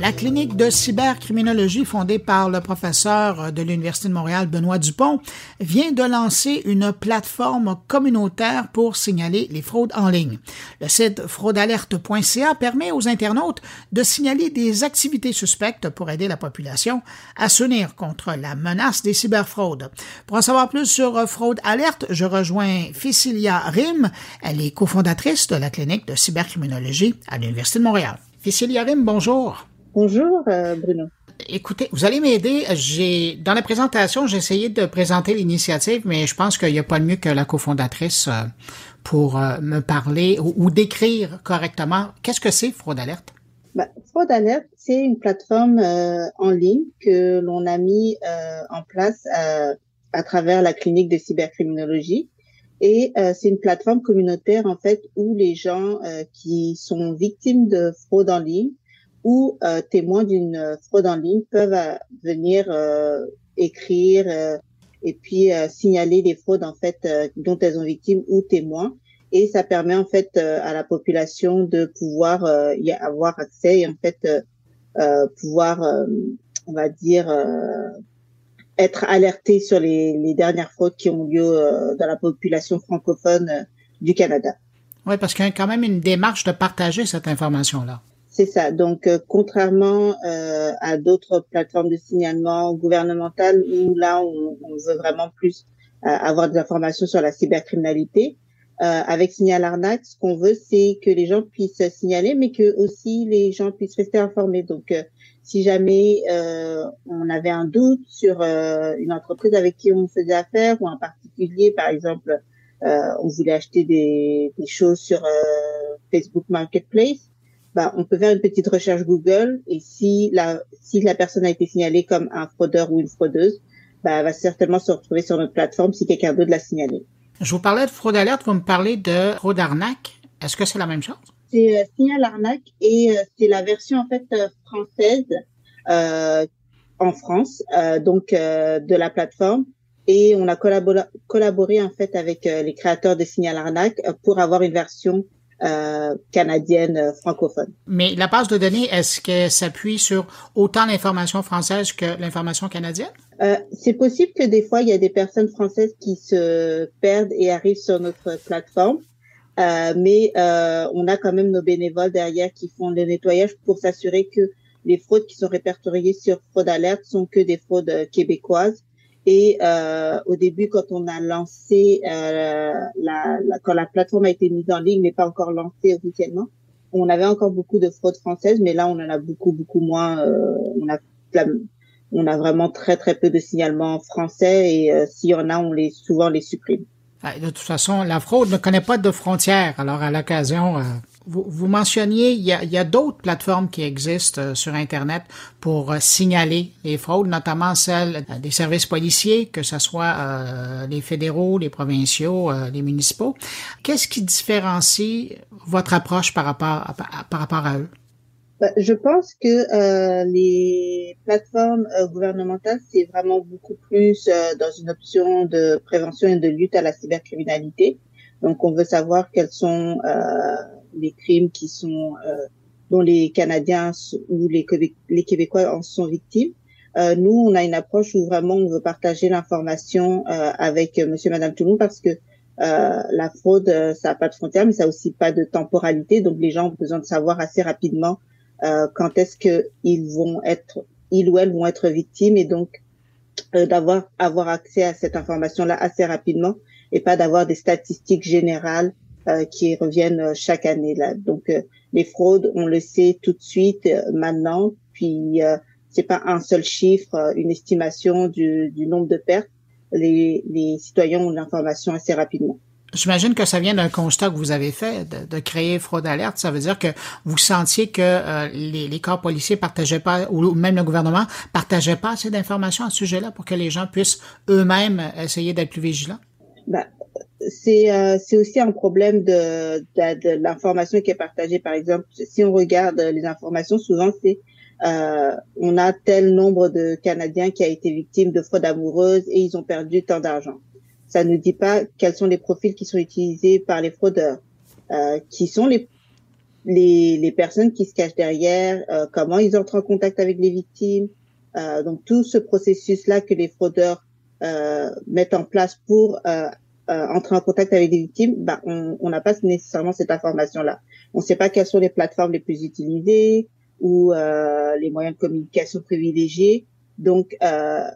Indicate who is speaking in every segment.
Speaker 1: La clinique de cybercriminologie fondée par le professeur de l'Université de Montréal, Benoît Dupont, vient de lancer une plateforme communautaire pour signaler les fraudes en ligne. Le site fraudealerte.ca permet aux internautes de signaler des activités suspectes pour aider la population à s'unir contre la menace des cyberfraudes. Pour en savoir plus sur Fraude Alerte, je rejoins Ficilia Rim. Elle est cofondatrice de la clinique de cybercriminologie à l'Université de Montréal. Ficilia Rim, bonjour.
Speaker 2: Bonjour euh, Bruno.
Speaker 1: Écoutez, vous allez m'aider. J'ai dans la présentation, j'ai essayé de présenter l'initiative, mais je pense qu'il n'y a pas de mieux que la cofondatrice euh, pour euh, me parler ou, décrire correctement. Qu'est-ce que c'est Fraude Alerte
Speaker 2: bah, Fraude Alerte, c'est une plateforme en ligne que l'on a mis en place à travers la clinique de cybercriminologie. Et c'est une plateforme communautaire en fait où les gens qui sont victimes de fraude en ligne ou euh, témoins d'une euh, fraude en ligne peuvent euh, venir écrire et puis signaler les fraudes en fait dont elles ont victime ou témoins et ça permet en fait à la population de pouvoir y avoir accès et en fait pouvoir on va dire être alerté sur les, les, dernières fraudes qui ont lieu dans la population francophone du Canada.
Speaker 1: Oui, parce qu'il y a quand même une démarche de partager cette information-là.
Speaker 2: C'est ça. Donc, euh, contrairement euh, à d'autres plateformes de signalement gouvernementales où là, on, veut vraiment plus euh, avoir des informations sur la cybercriminalité, avec Signal Arnaque, ce qu'on veut, c'est que les gens puissent signaler, mais que aussi les gens puissent rester informés. Donc, si jamais on avait un doute sur une entreprise avec qui on faisait affaire ou un particulier, par exemple, on voulait acheter des, des choses sur Facebook Marketplace, bah, on peut faire une petite recherche Google et si la, si la personne a été signalée comme un fraudeur ou une fraudeuse, bah, elle va certainement se retrouver sur notre plateforme si quelqu'un d'autre l'a signalé.
Speaker 1: Je vous parlais de fraude alerte, vous me parlez de fraude arnaque. Est-ce que c'est la même chose?
Speaker 2: C'est euh, signal arnaque et euh, c'est la version en fait euh, française euh, en France, donc de la plateforme. Et on a collaboré, collaboré en fait avec les créateurs de Signal Arnaque pour avoir une version euh, canadienne euh, francophone.
Speaker 1: Mais la base de données, est-ce qu'elle s'appuie sur autant l'information française que l'information canadienne?
Speaker 2: Euh, c'est possible que des fois, il y a des personnes françaises qui se perdent et arrivent sur notre plateforme. Euh, mais euh, on a quand même nos bénévoles derrière qui font le nettoyage pour s'assurer que les fraudes qui sont répertoriées sur Fraude Alerte sont que des fraudes québécoises et euh, au début, quand on a lancé, euh, la, la, quand la plateforme a été mise en ligne, mais pas encore lancée officiellement, on avait encore beaucoup de fraudes françaises, mais là, on en a beaucoup, beaucoup moins. Euh, on a on a vraiment très, très peu de signalements français et euh, s'il y en a, on les souvent les supprime.
Speaker 1: De toute façon, la fraude ne connaît pas de frontières. Alors, à l'occasion, euh, vous, vous, mentionniez, il y a, a d'autres plateformes qui existent euh, sur Internet pour euh, signaler les fraudes, notamment celles des services policiers, que ce soit les fédéraux, les provinciaux, les municipaux. Qu'est-ce qui différencie votre approche par rapport à, par rapport à eux?
Speaker 2: Bah, je pense que euh, les plateformes euh, gouvernementales, c'est vraiment beaucoup plus euh, dans une option de prévention et de lutte à la cybercriminalité. Donc, on veut savoir quels sont les crimes qui sont dont les Canadiens ou les, Québécois en sont victimes. nous, on a une approche où vraiment on veut partager l'information avec Monsieur, Madame, tout le parce que la fraude, ça n'a pas de frontières, mais ça n'a aussi pas de temporalité. Donc, les gens ont besoin de savoir assez rapidement euh, quand est-ce que ils vont être, ils ou elles vont être victimes et donc euh, d'avoir avoir accès à cette information-là assez rapidement et pas d'avoir des statistiques générales euh, qui reviennent chaque année là. Donc les fraudes, on le sait tout de suite maintenant, puis c'est pas un seul chiffre, une estimation du, du nombre de pertes. Les, les citoyens ont l'information assez rapidement.
Speaker 1: J'imagine que ça vient d'un constat que vous avez fait de, créer Fraude Alerte. Ça veut dire que vous sentiez que euh, les, les, corps policiers partageaient pas, ou même le gouvernement partageait pas assez d'informations à ce sujet-là pour que les gens puissent eux-mêmes essayer d'être plus vigilants?
Speaker 2: Ben, c'est euh, c'est aussi un problème de, de, de l'information qui est partagée. Par exemple, si on regarde les informations, souvent c'est euh, on a tel nombre de Canadiens qui a été victime de fraude amoureuse et ils ont perdu tant d'argent ça ne dit pas quels sont les profils qui sont utilisés par les fraudeurs, euh, qui sont les les, les personnes qui se cachent derrière, comment ils entrent en contact avec les victimes. donc tout ce processus-là que les fraudeurs mettent en place pour entrer en contact avec les victimes, bah, on n'a pas nécessairement cette information-là. On ne sait pas quelles sont les plateformes les plus utilisées ou les moyens de communication privilégiés. Donc, euh,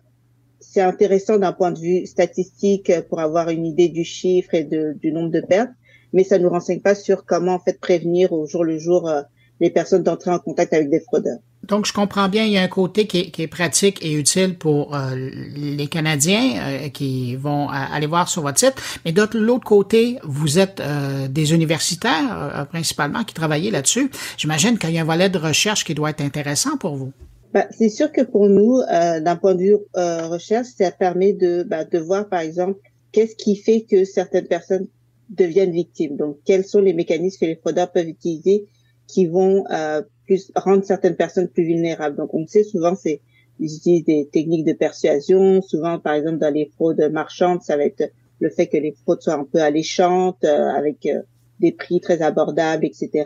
Speaker 2: c'est intéressant d'un point de vue statistique pour avoir une idée du chiffre et de, du nombre de pertes, mais ça ne nous renseigne pas sur comment en fait prévenir au jour le jour euh, les personnes d'entrer en contact avec des fraudeurs.
Speaker 1: Donc, je comprends bien, il y a un côté qui est, qui est pratique et utile pour euh, les Canadiens euh, qui vont aller voir sur votre site, mais de l'autre côté, vous êtes des universitaires principalement qui travaillent là-dessus. J'imagine qu'il y a un volet de recherche qui doit être intéressant pour vous.
Speaker 2: Bah, c'est sûr que pour nous, euh, d'un point de vue euh, recherche, ça permet de, bah, de voir, par exemple, qu'est-ce qui fait que certaines personnes deviennent victimes. Donc, quels sont les mécanismes que les fraudeurs peuvent utiliser qui vont euh, plus rendre certaines personnes plus vulnérables. Donc, on sait souvent, c'est ils utilisent des techniques de persuasion. Souvent, par exemple, dans les fraudes marchandes, ça va être le fait que les fraudes soient un peu alléchantes, euh, avec euh, des prix très abordables, etc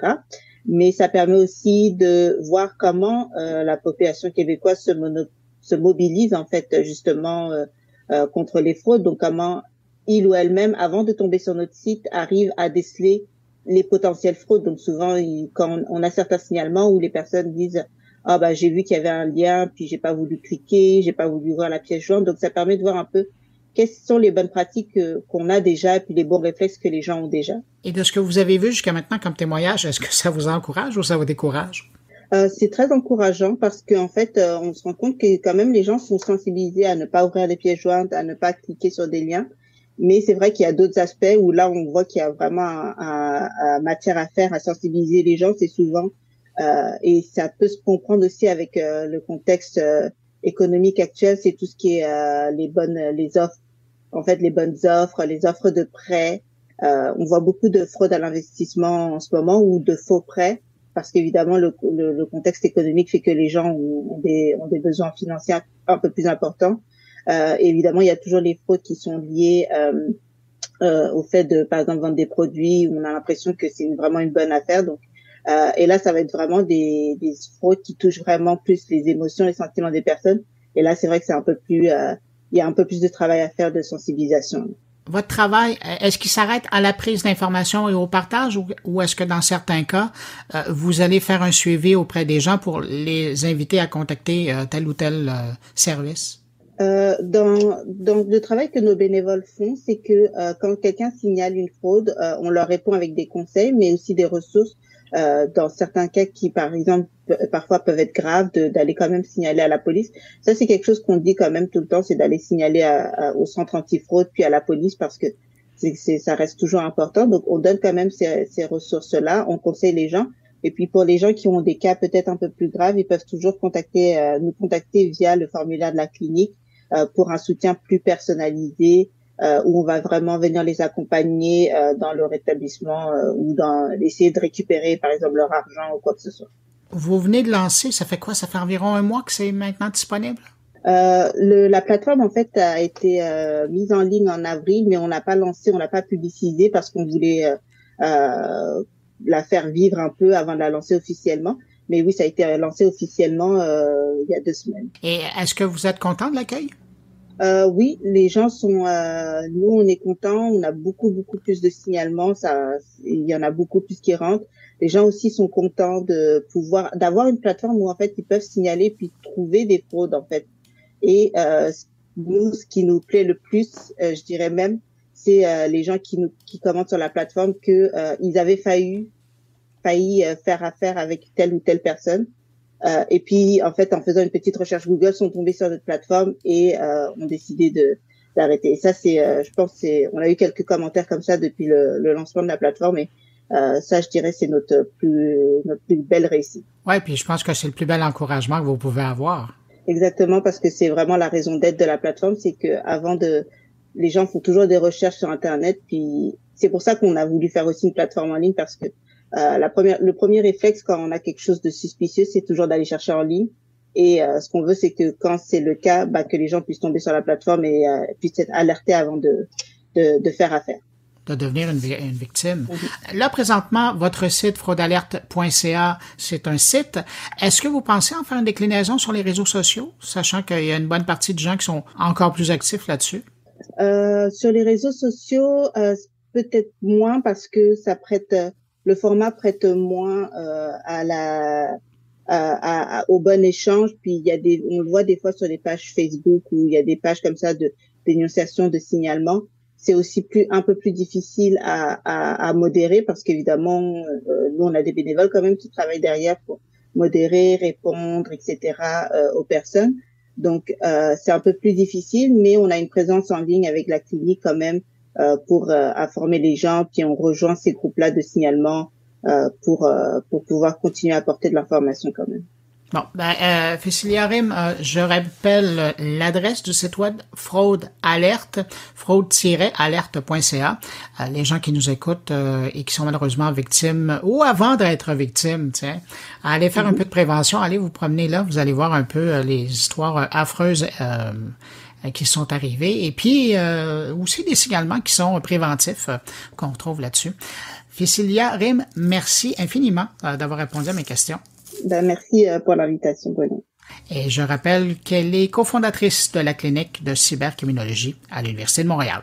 Speaker 2: mais ça permet aussi de voir comment euh, la population québécoise se, se, mobilise en fait justement euh, euh, contre les fraudes. Donc comment il ou elle-même, avant de tomber sur notre site, arrive à déceler les potentielles fraudes. Donc souvent, quand on a certains signalements où les personnes disent ah bah j'ai vu qu'il y avait un lien, puis j'ai pas voulu cliquer, j'ai pas voulu voir la pièce jointe. Donc ça permet de voir un peu quelles sont les bonnes pratiques qu'on a déjà et puis les bons réflexes que les gens ont déjà.
Speaker 1: Et de ce que vous avez vu jusqu'à maintenant comme témoignage, est-ce que ça vous encourage ou ça vous décourage?
Speaker 2: Euh, c'est très encourageant parce qu'en fait, euh, on se rend compte que quand même les gens sont sensibilisés à ne pas ouvrir des pièces jointes, à ne pas cliquer sur des liens. Mais c'est vrai qu'il y a d'autres aspects où là, on voit qu'il y a vraiment un, matière à faire, à sensibiliser les gens. C'est souvent euh, et ça peut se comprendre aussi avec euh, le contexte euh, économique actuel. C'est tout ce qui est les bonnes, les offres en fait les bonnes offres, les offres de prêts. Euh, on voit beaucoup de fraude à l'investissement en ce moment ou de faux prêts parce qu'évidemment le, le, contexte économique fait que les gens des, ont des besoins financiers un peu plus importants. Euh, évidemment, il y a toujours les fraudes qui sont liées euh, euh, au fait de, par exemple, vendre des produits où on a l'impression que c'est vraiment une bonne affaire. Donc, euh, et là, ça va être vraiment des, des fraudes qui touchent vraiment plus les émotions, les sentiments des personnes. Et là, c'est vrai que c'est un peu plus euh, il y a un peu plus de travail à faire de sensibilisation.
Speaker 1: Votre travail, est-ce qu'il s'arrête à la prise d'informations et au partage ou, est-ce que dans certains cas, euh, vous allez faire un suivi auprès des gens pour les inviter à contacter tel ou tel euh,
Speaker 2: dans, dans le travail que nos bénévoles font, c'est que quand quelqu'un signale une fraude, on leur répond avec des conseils, mais aussi des ressources euh, dans certains cas qui, par exemple, parfois peuvent être graves, d'aller quand même signaler à la police. Ça, c'est quelque chose qu'on dit quand même tout le temps, c'est d'aller signaler à, au centre antifraude puis à la police parce que c'est, ça reste toujours important. Donc, on donne quand même ces, ces ressources-là, on conseille les gens. Et puis pour les gens qui ont des cas peut-être un peu plus graves, ils peuvent toujours contacter, euh, nous contacter via le formulaire de la clinique euh, pour un soutien plus personnalisé, euh, où on va vraiment venir les accompagner euh, dans leur établissement euh, ou dans essayer de récupérer par exemple leur argent ou quoi que ce soit.
Speaker 1: Vous venez de lancer, ça fait quoi? Ça fait environ un mois que c'est maintenant disponible?
Speaker 2: Euh, le, la plateforme en fait a été mise en ligne en avril, mais on n'a pas lancé, on l'a pas publicisé parce qu'on voulait la faire vivre un peu avant de la lancer officiellement. Mais oui, ça a été lancé officiellement il y a deux semaines.
Speaker 1: Et est-ce que vous êtes content de l'accueil?
Speaker 2: Euh, oui, les gens sont. Euh, nous, on est contents. On a beaucoup, beaucoup plus de signalements. Ça, il y en a beaucoup plus qui rentrent. Les gens aussi sont contents de pouvoir d'avoir une plateforme où en fait ils peuvent signaler puis trouver des fraudes en fait. Et euh, nous, ce qui nous plaît le plus, euh, je dirais même, c'est euh, les gens qui nous qui commentent sur la plateforme que euh, ils avaient failli failli faire affaire avec telle ou telle personne euh, et puis, en fait, en faisant une petite recherche Google, sont tombés sur notre plateforme et euh, ont décidé de d'arrêter. Et ça, c'est, euh, je pense, c'est, on a eu quelques commentaires comme ça depuis le, le lancement de la plateforme. Et euh, ça, je dirais, c'est notre plus notre plus belle réussite.
Speaker 1: Ouais, puis je pense que c'est le plus bel encouragement que vous pouvez avoir.
Speaker 2: Exactement, parce que c'est vraiment la raison d'être de la plateforme, c'est que avant de, les gens font toujours des recherches sur Internet, puis c'est pour ça qu'on a voulu faire aussi une plateforme en ligne parce que euh, la première, le premier réflexe quand on a quelque chose de suspicieux, c'est toujours d'aller chercher en ligne. Et euh, ce qu'on veut, c'est que quand c'est le cas, bah, que les gens puissent tomber sur la plateforme et euh, puissent être alertés avant de, de, de faire affaire.
Speaker 1: de devenir une, victime. Là, présentement, votre site fraudalerte.ca, c'est un site. Est-ce que vous pensez en faire une déclinaison sur les réseaux sociaux, sachant qu'il y a une bonne partie de gens qui sont encore plus actifs là-dessus?
Speaker 2: Euh, sur les réseaux sociaux, euh, peut-être moins parce que ça prête, le format prête moins euh, à la à, au bon échange. Puis il y a des, on le voit des fois sur les pages Facebook où il y a des pages comme ça de dénonciation, de signalement. C'est aussi plus un peu plus difficile à, à, à modérer parce qu'évidemment, euh, nous on a des bénévoles quand même qui travaillent derrière pour modérer, répondre, etc. Euh, aux personnes. Donc euh, c'est un peu plus difficile, mais on a une présence en ligne avec la clinique quand même pour euh, informer les gens. Puis on rejoint ces groupes-là de signalement euh, pour euh, pour pouvoir continuer à apporter de l'information quand même.
Speaker 1: Bon, ben, euh, Rim, euh, je rappelle l'adresse du site web fraude alerte, fraude-alerte.ca. les gens qui nous écoutent et qui sont malheureusement victimes ou avant d'être victimes, tiens, allez faire un mhm. peu de prévention, allez vous promener là, vous allez voir un peu les histoires affreuses qui sont arrivées et puis aussi des signalements qui sont préventifs qu'on trouve là-dessus. Fissilia Rim, merci infiniment euh, d'avoir répondu à mes questions.
Speaker 2: Ben, merci euh, pour l'invitation, Bruno.
Speaker 1: Et je rappelle qu'elle est cofondatrice de la clinique de cybercriminologie à l'Université de Montréal.